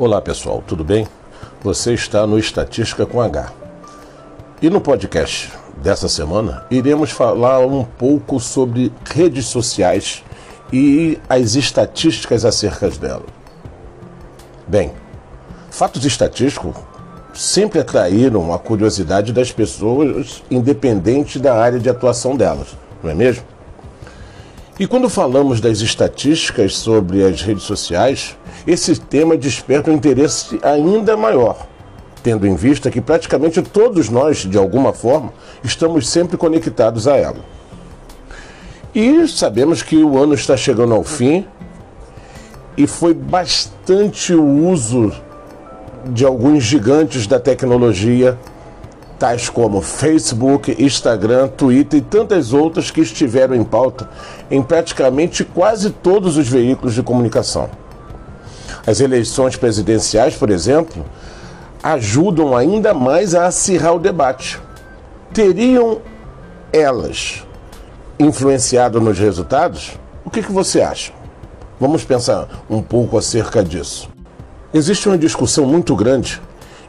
Olá pessoal, tudo bem? Você está no Estatística com H. E no podcast dessa semana iremos falar um pouco sobre redes sociais e as estatísticas acerca delas. Bem, fatos estatísticos sempre atraíram a curiosidade das pessoas, independente da área de atuação delas, não é mesmo? E quando falamos das estatísticas sobre as redes sociais, esse tema desperta um interesse ainda maior, tendo em vista que praticamente todos nós, de alguma forma, estamos sempre conectados a ela. E sabemos que o ano está chegando ao fim e foi bastante o uso de alguns gigantes da tecnologia tais como Facebook, Instagram, Twitter e tantas outras que estiveram em pauta em praticamente quase todos os veículos de comunicação. As eleições presidenciais, por exemplo, ajudam ainda mais a acirrar o debate. Teriam elas influenciado nos resultados? O que, que você acha? Vamos pensar um pouco acerca disso. Existe uma discussão muito grande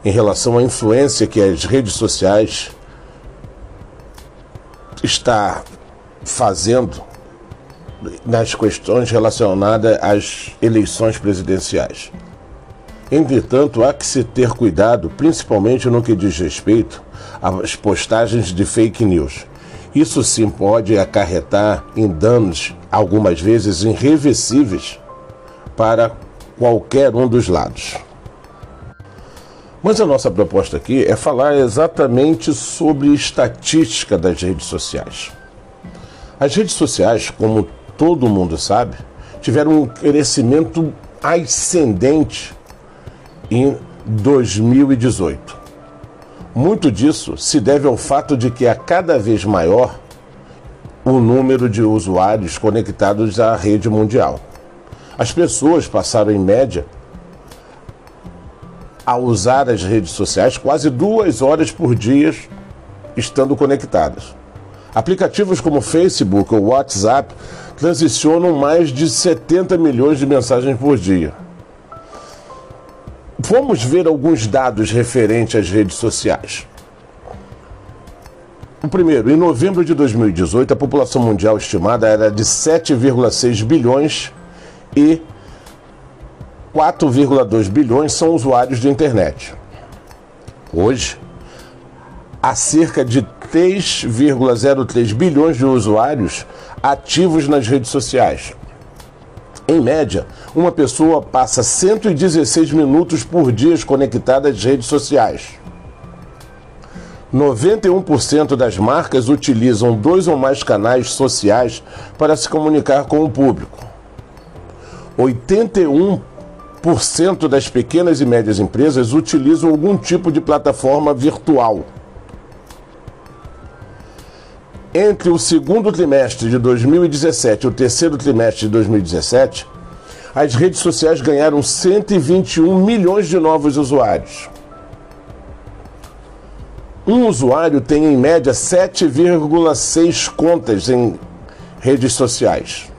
em relação à influência que as redes sociais está fazendo nas questões relacionadas às eleições presidenciais. Entretanto, há que se ter cuidado, principalmente no que diz respeito às postagens de fake news. Isso sim pode acarretar em danos, algumas vezes irreversíveis, para qualquer um dos lados. Mas a nossa proposta aqui é falar exatamente sobre estatística das redes sociais. As redes sociais, como todo mundo sabe, tiveram um crescimento ascendente em 2018. Muito disso se deve ao fato de que é cada vez maior o número de usuários conectados à rede mundial. As pessoas passaram, em média, a usar as redes sociais quase duas horas por dia estando conectadas. Aplicativos como Facebook ou WhatsApp transicionam mais de 70 milhões de mensagens por dia. Vamos ver alguns dados referentes às redes sociais. O primeiro, em novembro de 2018, a população mundial estimada era de 7,6 bilhões e 4,2 bilhões são usuários de internet. Hoje, há cerca de 3,03 bilhões de usuários ativos nas redes sociais. Em média, uma pessoa passa 116 minutos por dia conectada às redes sociais. 91% das marcas utilizam dois ou mais canais sociais para se comunicar com o público. 81 cento das pequenas e médias empresas utilizam algum tipo de plataforma virtual. Entre o segundo trimestre de 2017 e o terceiro trimestre de 2017, as redes sociais ganharam 121 milhões de novos usuários. Um usuário tem em média 7,6 contas em redes sociais.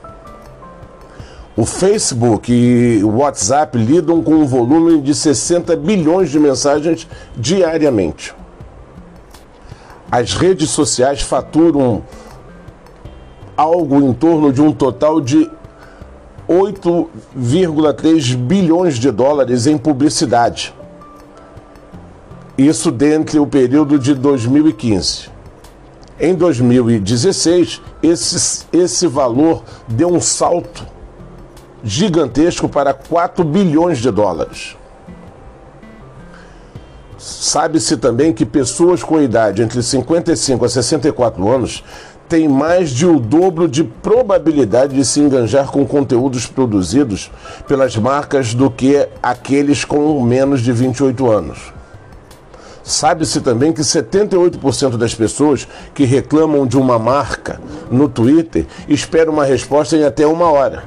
O Facebook e o WhatsApp lidam com um volume de 60 bilhões de mensagens diariamente. As redes sociais faturam algo em torno de um total de 8,3 bilhões de dólares em publicidade. Isso dentre o período de 2015. Em 2016, esse, esse valor deu um salto gigantesco para 4 bilhões de dólares. Sabe-se também que pessoas com idade entre 55 a 64 anos têm mais de o dobro de probabilidade de se enganjar com conteúdos produzidos pelas marcas do que aqueles com menos de 28 anos. Sabe-se também que 78% das pessoas que reclamam de uma marca no Twitter esperam uma resposta em até uma hora.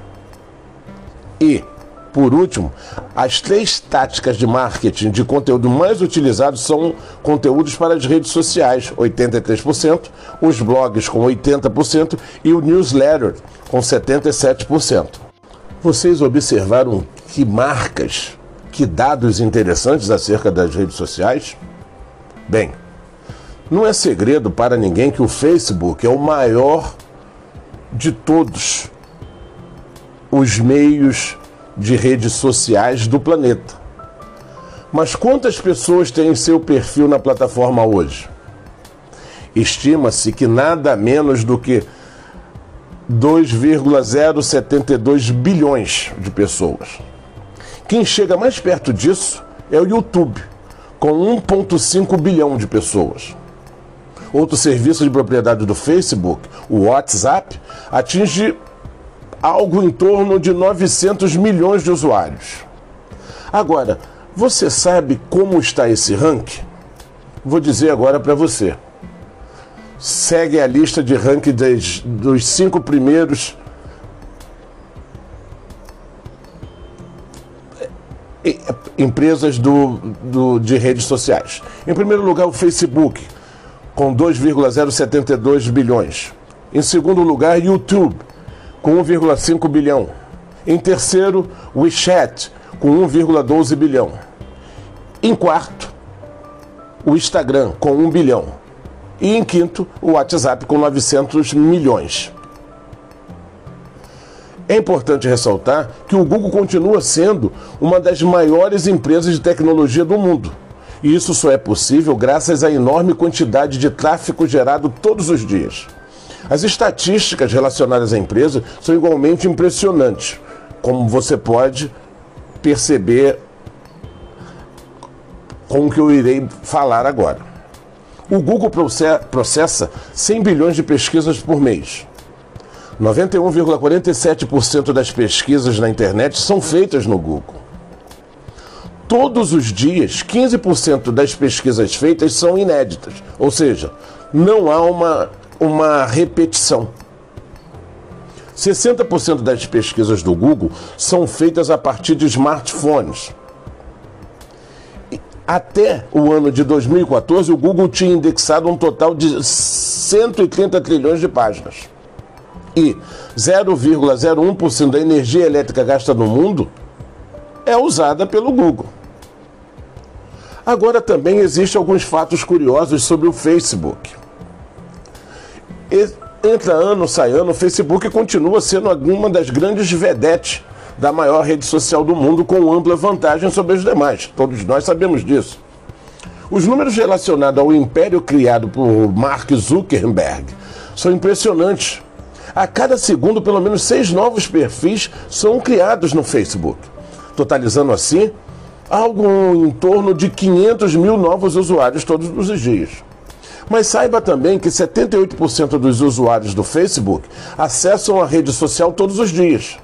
E, por último, as três táticas de marketing de conteúdo mais utilizados são conteúdos para as redes sociais, 83%, os blogs com 80% e o newsletter com 77%. Vocês observaram que marcas que dados interessantes acerca das redes sociais? Bem, não é segredo para ninguém que o Facebook é o maior de todos os meios de redes sociais do planeta. Mas quantas pessoas têm seu perfil na plataforma hoje? Estima-se que nada menos do que 2,072 bilhões de pessoas. Quem chega mais perto disso é o YouTube, com 1,5 bilhão de pessoas. Outro serviço de propriedade do Facebook, o WhatsApp, atinge algo em torno de 900 milhões de usuários. Agora, você sabe como está esse ranking? Vou dizer agora para você. Segue a lista de ranking dos, cinco primeiros empresas do, do, de redes sociais. Em primeiro lugar, o Facebook, com 2,072 bilhões. Em segundo lugar, YouTube, com 1,5 bilhão. Em terceiro, WeChat, com 1,12 bilhão. Em quarto, o Instagram, com 1 bilhão. E em quinto, o WhatsApp, com 900 milhões. É importante ressaltar que o Google continua sendo uma das maiores empresas de tecnologia do mundo. E isso só é possível graças à enorme quantidade de tráfego gerado todos os dias. As estatísticas relacionadas à empresa são igualmente impressionantes, como você pode perceber com o que eu irei falar agora. O Google processa 100 bilhões de pesquisas por mês. 91,47% das pesquisas na internet são feitas no Google. Todos os dias, 15% das pesquisas feitas são inéditas, ou seja, não há uma uma repetição. 60% das pesquisas do Google são feitas a partir de smartphones. Até o ano de 2014, o Google tinha indexado um total de 130 trilhões de páginas. E 0,01% da energia elétrica gasta no mundo é usada pelo Google. Agora também existem alguns fatos curiosos sobre o Facebook entra ano, sai ano, o Facebook continua sendo uma das grandes vedetes da maior rede social do mundo, com ampla vantagem sobre os demais. Todos nós sabemos disso. Os números relacionados ao império criado por Mark Zuckerberg são impressionantes. A cada segundo, pelo menos seis novos perfis são criados no Facebook, totalizando assim algo em torno de 500 mil novos usuários todos os dias. Mas saiba também que 78% dos usuários do Facebook acessam a rede social todos os dias.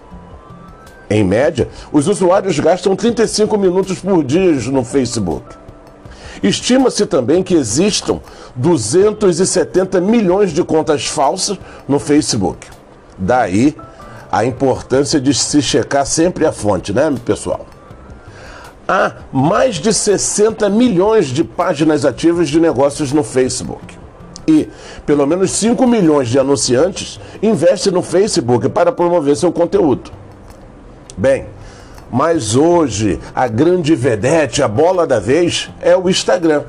Em média, os usuários gastam 35 minutos por dia no Facebook. Estima-se também que existam 270 milhões de contas falsas no Facebook. Daí a importância de se checar sempre a fonte, né, pessoal? Há mais de 60 milhões de páginas ativas de negócios no Facebook. E pelo menos 5 milhões de anunciantes investem no Facebook para promover seu conteúdo. Bem, mas hoje a grande vedete, a bola da vez, é o Instagram.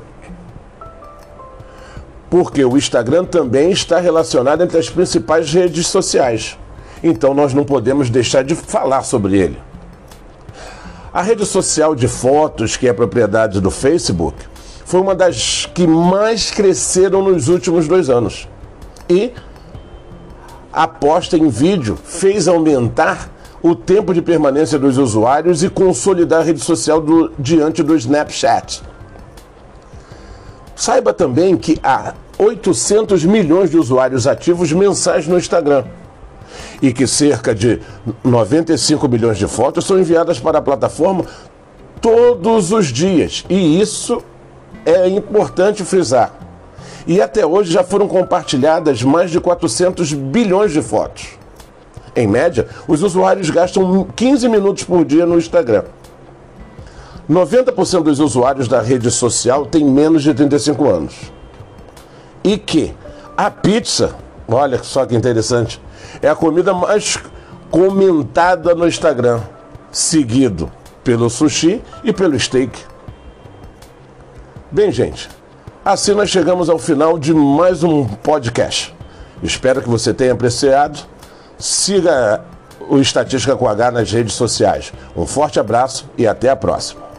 Porque o Instagram também está relacionado entre as principais redes sociais. Então nós não podemos deixar de falar sobre ele. A rede social de fotos, que é propriedade do Facebook, foi uma das que mais cresceram nos últimos dois anos. E a posta em vídeo fez aumentar o tempo de permanência dos usuários e consolidar a rede social do, diante do Snapchat. Saiba também que há 800 milhões de usuários ativos mensais no Instagram e que cerca de 95 milhões de fotos são enviadas para a plataforma todos os dias. E isso é importante frisar. E até hoje já foram compartilhadas mais de 400 bilhões de fotos. Em média, os usuários gastam 15 minutos por dia no Instagram. 90% dos usuários da rede social têm menos de 35 anos. E que a pizza, olha só que interessante, é a comida mais comentada no Instagram, seguido pelo sushi e pelo steak. Bem, gente, assim nós chegamos ao final de mais um podcast. Espero que você tenha apreciado. Siga o Estatística com H nas redes sociais. Um forte abraço e até a próxima.